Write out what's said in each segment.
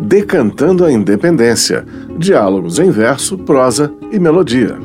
Decantando a Independência. Diálogos em verso, prosa e melodia.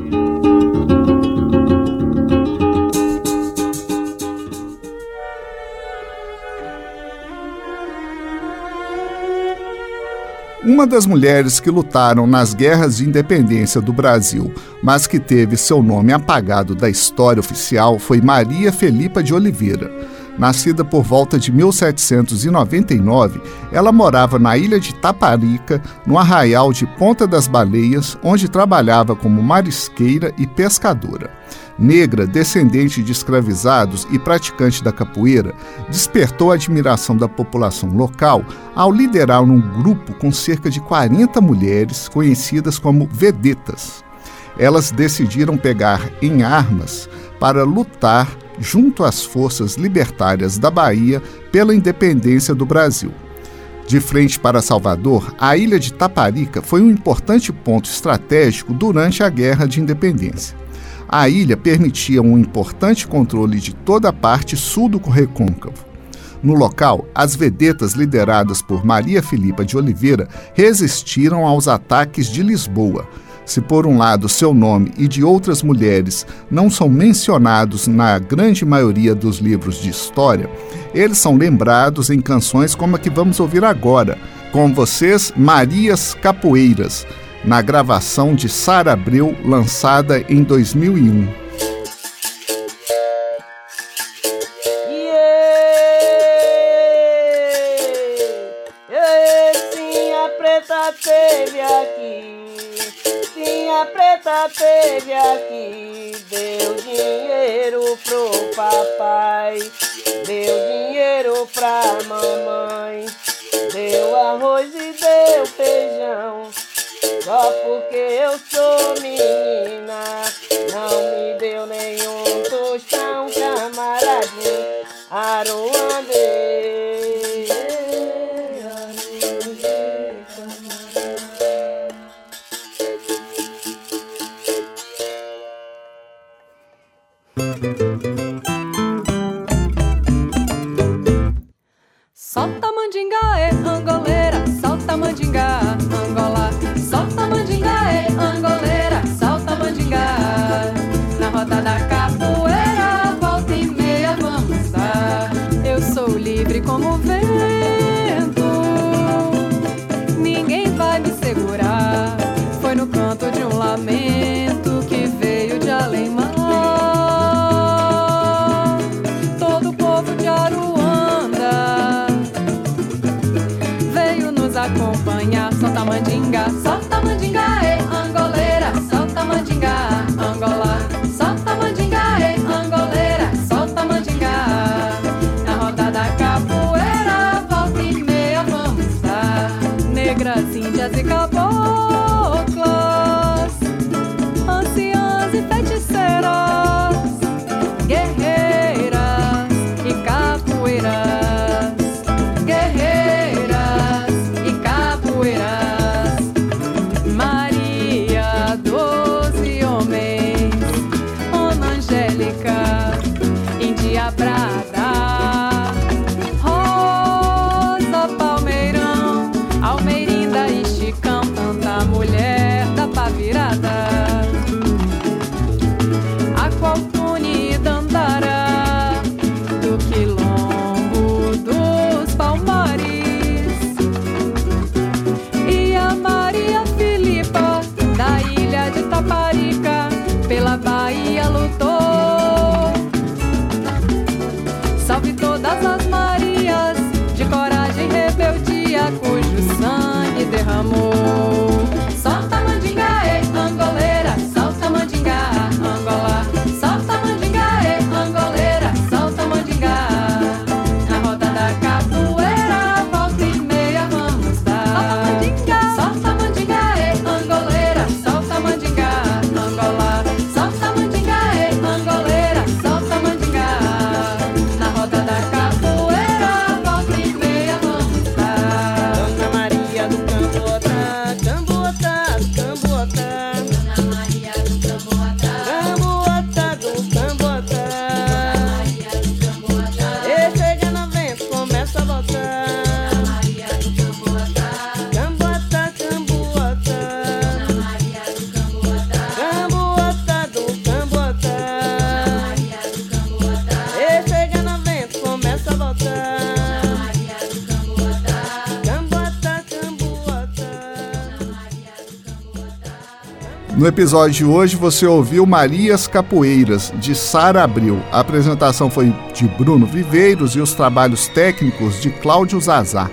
Uma das mulheres que lutaram nas guerras de independência do Brasil, mas que teve seu nome apagado da história oficial, foi Maria Felipa de Oliveira. Nascida por volta de 1799, ela morava na ilha de Taparica, no arraial de Ponta das Baleias, onde trabalhava como marisqueira e pescadora negra, descendente de escravizados e praticante da capoeira, despertou a admiração da população local ao liderar um grupo com cerca de 40 mulheres conhecidas como vedetas. Elas decidiram pegar em armas para lutar junto às forças libertárias da Bahia pela independência do Brasil. De frente para Salvador, a ilha de Taparica foi um importante ponto estratégico durante a Guerra de Independência. A ilha permitia um importante controle de toda a parte sul do recôncavo. No local, as vedetas lideradas por Maria Filipa de Oliveira resistiram aos ataques de Lisboa. Se por um lado seu nome e de outras mulheres não são mencionados na grande maioria dos livros de história, eles são lembrados em canções como a que vamos ouvir agora, com vocês Marias Capoeiras, na gravação de Sara Abreu, lançada em 2001. preta teve aqui, sim a preta teve aqui, deu dinheiro pro papai, deu dinheiro pra mamãe, deu arroz e deu feijão. Só porque eu sou menina, Almeirinda e Chicão cujo sangue derramou. No episódio de hoje você ouviu Marias Capoeiras, de Sara Abril. A apresentação foi de Bruno Viveiros e os trabalhos técnicos de Cláudio Zazá.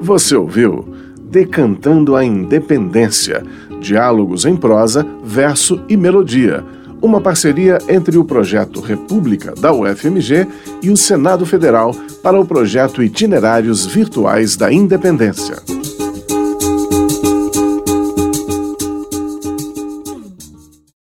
Você ouviu Decantando a Independência, diálogos em prosa, verso e melodia. Uma parceria entre o projeto República da UFMG e o Senado Federal para o projeto Itinerários Virtuais da Independência.